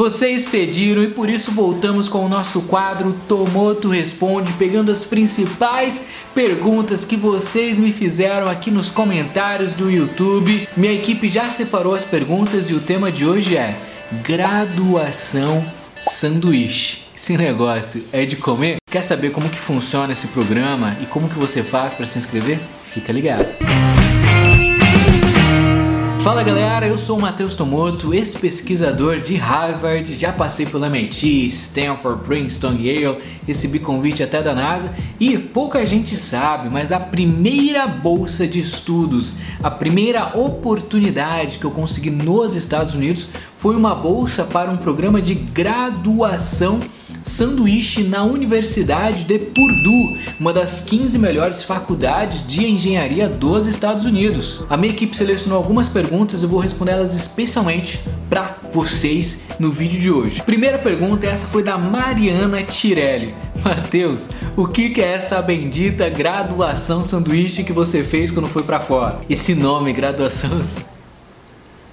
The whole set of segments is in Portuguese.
Vocês pediram e por isso voltamos com o nosso quadro Tomoto Responde, pegando as principais perguntas que vocês me fizeram aqui nos comentários do YouTube. Minha equipe já separou as perguntas e o tema de hoje é graduação sanduíche. Esse negócio é de comer? Quer saber como que funciona esse programa e como que você faz para se inscrever? Fica ligado. Fala galera, eu sou o Matheus Tomoto, ex-pesquisador de Harvard, já passei pela MIT, Stanford, Princeton, Yale, recebi convite até da NASA. E pouca gente sabe, mas a primeira bolsa de estudos, a primeira oportunidade que eu consegui nos Estados Unidos foi uma bolsa para um programa de graduação sanduíche na Universidade de Purdue, uma das 15 melhores faculdades de engenharia dos Estados Unidos. A minha equipe selecionou algumas perguntas e vou responder elas especialmente para vocês no vídeo de hoje. Primeira pergunta, essa foi da Mariana Tirelli. Matheus, o que é essa bendita graduação sanduíche que você fez quando foi para fora? Esse nome, graduação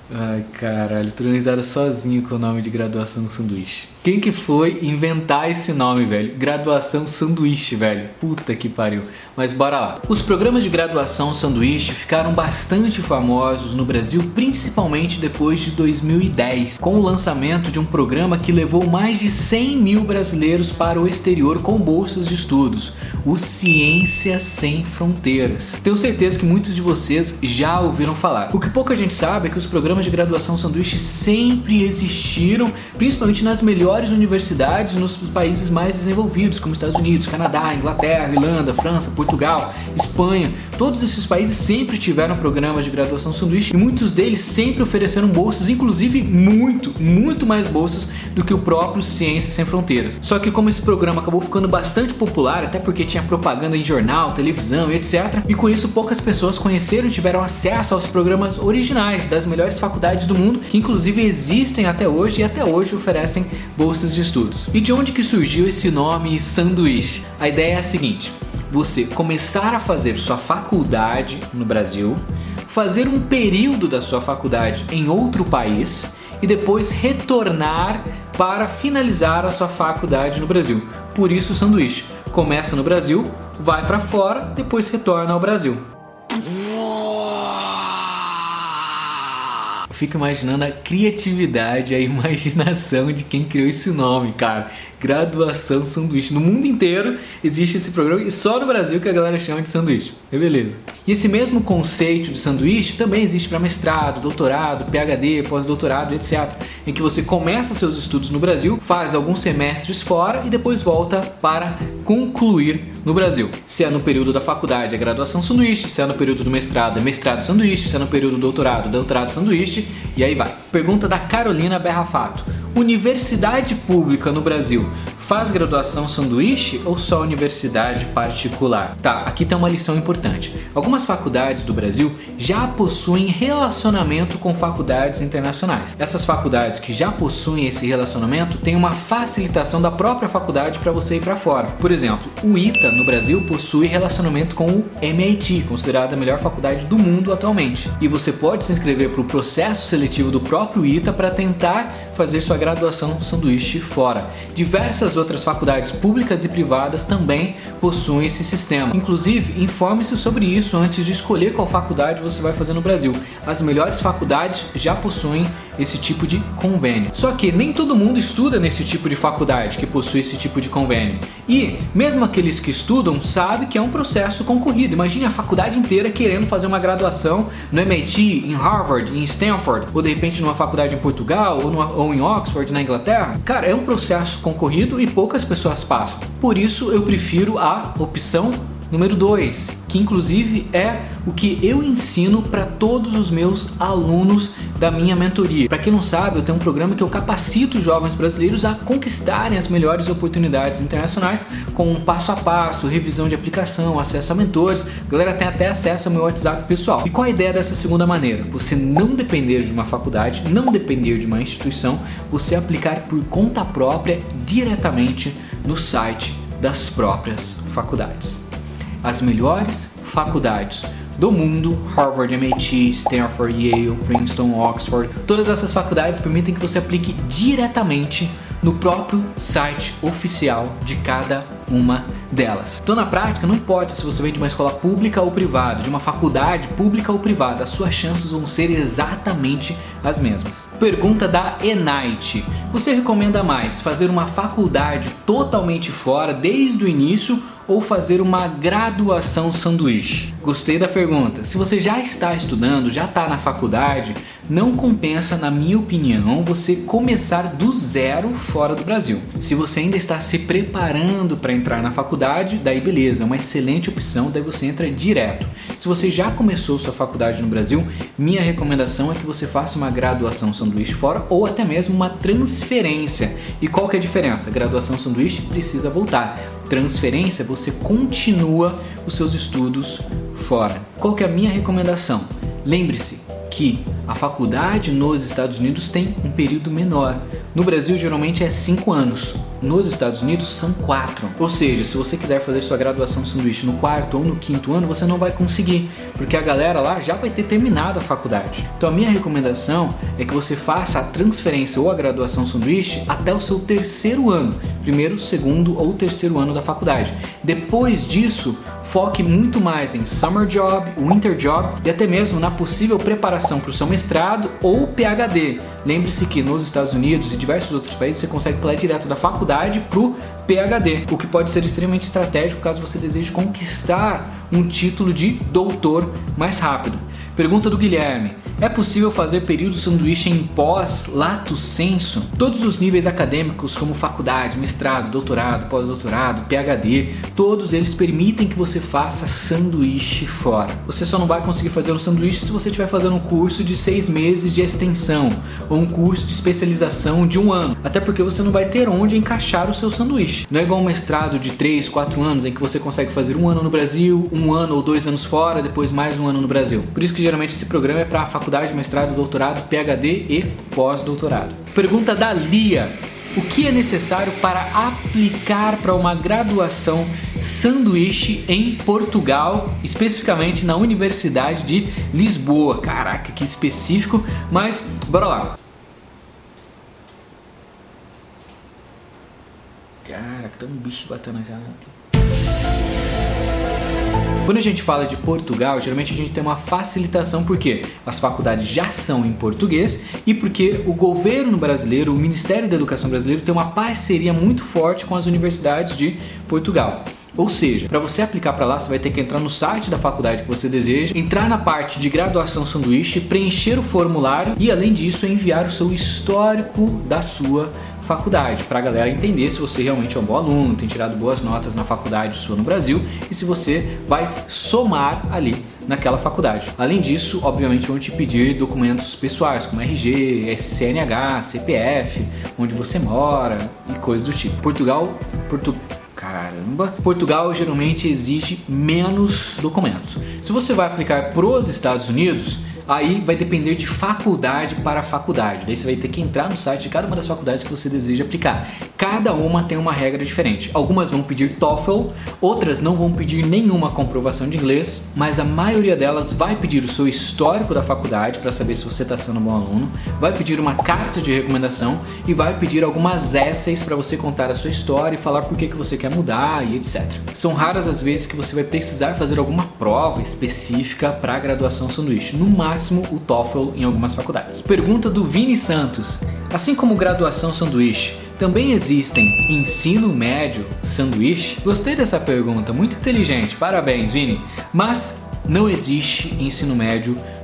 Ai caralho, tô sozinho com o nome de graduação sanduíche. Quem que foi inventar esse nome, velho? Graduação sanduíche, velho. Puta que pariu. Mas bora lá. Os programas de graduação sanduíche ficaram bastante famosos no Brasil, principalmente depois de 2010, com o lançamento de um programa que levou mais de 100 mil brasileiros para o exterior com bolsas de estudos, o Ciência Sem Fronteiras. Tenho certeza que muitos de vocês já ouviram falar. O que pouca gente sabe é que os programas de graduação sanduíche sempre existiram, principalmente nas melhores melhores universidades nos países mais desenvolvidos, como Estados Unidos, Canadá, Inglaterra, Irlanda, França, Portugal, Espanha. Todos esses países sempre tiveram programas de graduação sanduíche e muitos deles sempre ofereceram bolsas, inclusive muito, muito mais bolsas do que o próprio Ciências Sem Fronteiras. Só que como esse programa acabou ficando bastante popular, até porque tinha propaganda em jornal, televisão e etc, e com isso poucas pessoas conheceram e tiveram acesso aos programas originais das melhores faculdades do mundo, que inclusive existem até hoje e até hoje oferecem bolsas bolsas de estudos. E de onde que surgiu esse nome sanduíche? A ideia é a seguinte: você começar a fazer sua faculdade no Brasil, fazer um período da sua faculdade em outro país e depois retornar para finalizar a sua faculdade no Brasil. Por isso o sanduíche. Começa no Brasil, vai para fora, depois retorna ao Brasil. Fico imaginando a criatividade, a imaginação de quem criou esse nome, cara graduação sanduíche. No mundo inteiro existe esse programa e só no Brasil que a galera chama de sanduíche. É beleza. E esse mesmo conceito de sanduíche também existe para mestrado, doutorado, PhD, pós-doutorado, etc. Em que você começa seus estudos no Brasil, faz alguns semestres fora e depois volta para concluir no Brasil. Se é no período da faculdade, é graduação sanduíche, se é no período do mestrado, é mestrado sanduíche, se é no período do doutorado, doutorado sanduíche, e aí vai. Pergunta da Carolina Berrafato. Universidade pública no Brasil faz graduação sanduíche ou só universidade particular? Tá, aqui tem uma lição importante. Algumas faculdades do Brasil já possuem relacionamento com faculdades internacionais. Essas faculdades que já possuem esse relacionamento têm uma facilitação da própria faculdade para você ir para fora. Por exemplo, o ITA no Brasil possui relacionamento com o MIT, considerada a melhor faculdade do mundo atualmente. E você pode se inscrever para o processo seletivo do próprio ITA para tentar fazer sua graduação sanduíche fora. Diversas outras faculdades públicas e privadas também possuem esse sistema. Inclusive, informe-se sobre isso antes de escolher qual faculdade você vai fazer no Brasil. As melhores faculdades já possuem esse tipo de convênio. Só que nem todo mundo estuda nesse tipo de faculdade que possui esse tipo de convênio. E mesmo aqueles que estudam sabem que é um processo concorrido. Imagine a faculdade inteira querendo fazer uma graduação no MIT, em Harvard, em Stanford, ou de repente numa faculdade em Portugal ou, numa, ou em Oxford, na Inglaterra. Cara, é um processo concorrido e poucas pessoas passam. Por isso eu prefiro a opção número 2, que inclusive é o que eu ensino para todos os meus alunos da minha mentoria. Para quem não sabe, eu tenho um programa que eu capacito jovens brasileiros a conquistarem as melhores oportunidades internacionais com um passo a passo, revisão de aplicação, acesso a mentores. A galera tem até acesso ao meu WhatsApp pessoal. E qual a ideia dessa segunda maneira? Você não depender de uma faculdade, não depender de uma instituição, você aplicar por conta própria diretamente no site das próprias faculdades. As melhores faculdades do mundo, Harvard, MIT, Stanford, Yale, Princeton, Oxford, todas essas faculdades permitem que você aplique diretamente no próprio site oficial de cada uma delas. Então, na prática, não importa se você vem de uma escola pública ou privada, de uma faculdade pública ou privada, as suas chances vão ser exatamente as mesmas. Pergunta da Enite: Você recomenda mais fazer uma faculdade totalmente fora desde o início ou fazer uma graduação sanduíche? Gostei da pergunta. Se você já está estudando, já está na faculdade, não compensa, na minha opinião, você começar do zero fora do Brasil. Se você ainda está se preparando para entrar na faculdade, daí beleza, é uma excelente opção, daí você entra direto. Se você já começou sua faculdade no Brasil, minha recomendação é que você faça uma graduação sanduíche fora ou até mesmo uma transferência. E qual que é a diferença? Graduação sanduíche precisa voltar. Transferência, você continua os seus estudos fora. Qual que é a minha recomendação? Lembre-se que a faculdade nos Estados Unidos tem um período menor. No Brasil, geralmente é 5 anos. Nos Estados Unidos são 4. Ou seja, se você quiser fazer sua graduação sanduíche no quarto ou no quinto ano, você não vai conseguir, porque a galera lá já vai ter terminado a faculdade. Então a minha recomendação é que você faça a transferência ou a graduação sanduíche até o seu terceiro ano, primeiro, segundo ou terceiro ano da faculdade. Depois disso, foque muito mais em summer job, winter job e até mesmo na possível preparação para o seu mestrado ou PhD. Lembre-se que nos Estados Unidos e diversos outros países você consegue pular direto da faculdade para o PhD, o que pode ser extremamente estratégico caso você deseje conquistar um título de doutor mais rápido. Pergunta do Guilherme: é possível fazer período sanduíche em pós, lato senso? Todos os níveis acadêmicos, como faculdade, mestrado, doutorado, pós-doutorado, PhD, todos eles permitem que você faça sanduíche fora. Você só não vai conseguir fazer um sanduíche se você estiver fazendo um curso de seis meses de extensão ou um curso de especialização de um ano, até porque você não vai ter onde encaixar o seu sanduíche. Não é igual um mestrado de três, quatro anos em que você consegue fazer um ano no Brasil, um ano ou dois anos fora, depois mais um ano no Brasil. Por isso que geralmente esse programa é para faculdade, mestrado, doutorado, PhD e pós-doutorado. Pergunta da Lia. O que é necessário para aplicar para uma graduação sanduíche em Portugal, especificamente na Universidade de Lisboa? Caraca, que específico, mas bora lá. Caraca, tem um bicho batendo já aqui. Quando a gente fala de Portugal, geralmente a gente tem uma facilitação porque as faculdades já são em português e porque o governo brasileiro, o Ministério da Educação brasileiro, tem uma parceria muito forte com as universidades de Portugal. Ou seja, para você aplicar para lá, você vai ter que entrar no site da faculdade que você deseja, entrar na parte de graduação sanduíche, preencher o formulário e, além disso, enviar o seu histórico da sua faculdade, para a galera entender se você realmente é um bom aluno, tem tirado boas notas na faculdade sua no Brasil e se você vai somar ali naquela faculdade. Além disso, obviamente vão te pedir documentos pessoais como RG, CNH, CPF, onde você mora e coisas do tipo. Portugal, Portu Caramba! Portugal geralmente exige menos documentos. Se você vai aplicar para os Estados Unidos, Aí vai depender de faculdade para faculdade. Daí você vai ter que entrar no site de cada uma das faculdades que você deseja aplicar. Cada uma tem uma regra diferente. Algumas vão pedir TOEFL, outras não vão pedir nenhuma comprovação de inglês, mas a maioria delas vai pedir o seu histórico da faculdade para saber se você está sendo um bom aluno, vai pedir uma carta de recomendação e vai pedir algumas essays para você contar a sua história e falar por que, que você quer mudar e etc. São raras as vezes que você vai precisar fazer alguma prova específica para a graduação sanduíche. No máximo, máximo o TOEFL em algumas faculdades. Pergunta do Vini Santos. Assim como graduação sanduíche, também existem ensino médio sanduíche? Gostei dessa pergunta, muito inteligente, parabéns Vini. Mas não existe ensino médio sanduíche.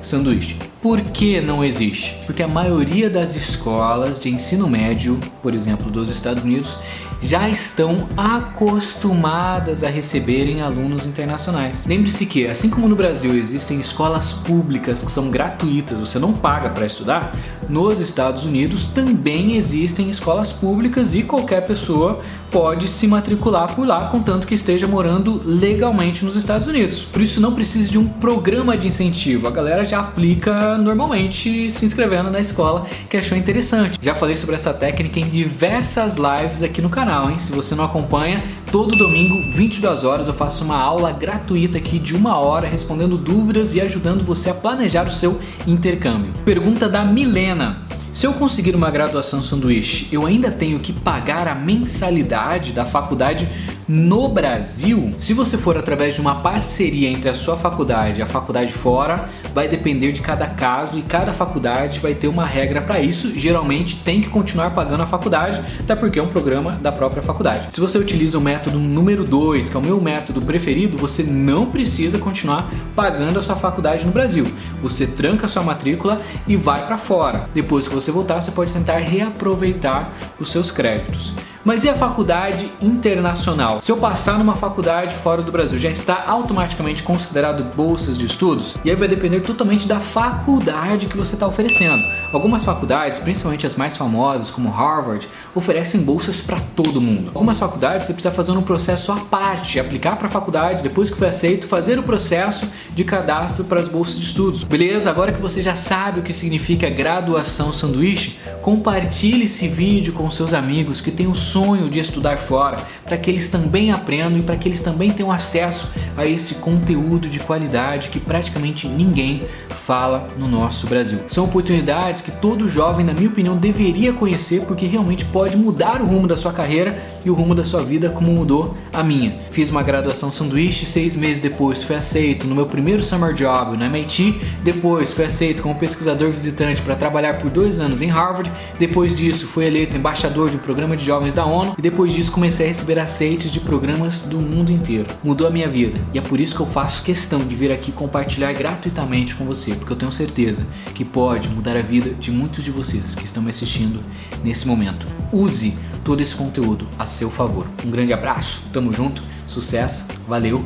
Por que não existe? Porque a maioria das escolas de ensino médio, por exemplo, dos Estados Unidos, já estão acostumadas a receberem alunos internacionais. Lembre-se que, assim como no Brasil existem escolas públicas que são gratuitas, você não paga para estudar, nos Estados Unidos também existem escolas públicas e qualquer pessoa pode se matricular por lá, contanto que esteja morando legalmente nos Estados Unidos. Por isso não precisa de um programa de incentivo. A galera já aplica normalmente se inscrevendo na escola que achou interessante. Já falei sobre essa técnica em diversas lives aqui no canal, hein? Se você não acompanha, todo domingo, 22 horas, eu faço uma aula gratuita aqui de uma hora respondendo dúvidas e ajudando você a planejar o seu intercâmbio. Pergunta da Milena. Se eu conseguir uma graduação sanduíche, eu ainda tenho que pagar a mensalidade da faculdade no Brasil, se você for através de uma parceria entre a sua faculdade e a faculdade fora, vai depender de cada caso e cada faculdade vai ter uma regra para isso. Geralmente tem que continuar pagando a faculdade, até porque é um programa da própria faculdade. Se você utiliza o método número 2, que é o meu método preferido, você não precisa continuar pagando a sua faculdade no Brasil. Você tranca a sua matrícula e vai para fora. Depois que você voltar, você pode tentar reaproveitar os seus créditos. Mas e a faculdade internacional? Se eu passar numa faculdade fora do Brasil, já está automaticamente considerado bolsas de estudos? E aí vai depender totalmente da faculdade que você está oferecendo. Algumas faculdades, principalmente as mais famosas, como Harvard, oferecem bolsas para todo mundo. Algumas faculdades você precisa fazer um processo à parte, aplicar para a faculdade, depois que foi aceito, fazer o processo de cadastro para as bolsas de estudos. Beleza? Agora que você já sabe o que significa graduação sanduíche, compartilhe esse vídeo com seus amigos que têm o sonho de estudar fora, para que eles também aprendam e para que eles também tenham acesso a esse conteúdo de qualidade que praticamente ninguém fala no nosso Brasil. São oportunidades que todo jovem, na minha opinião, deveria conhecer porque realmente pode mudar o rumo da sua carreira e o rumo da sua vida como mudou a minha. Fiz uma graduação sanduíche, seis meses depois fui aceito no meu primeiro summer job no MIT, depois fui aceito como pesquisador visitante para trabalhar por dois anos em Harvard, depois disso fui eleito embaixador de um programa de jovens da ONU e depois disso comecei a receber aceites de programas do mundo inteiro. Mudou a minha vida e é por isso que eu faço questão de vir aqui compartilhar gratuitamente com você, porque eu tenho certeza que pode mudar a vida de muitos de vocês que estão me assistindo nesse momento. Use todo esse conteúdo a seu favor. Um grande abraço, tamo junto, sucesso, valeu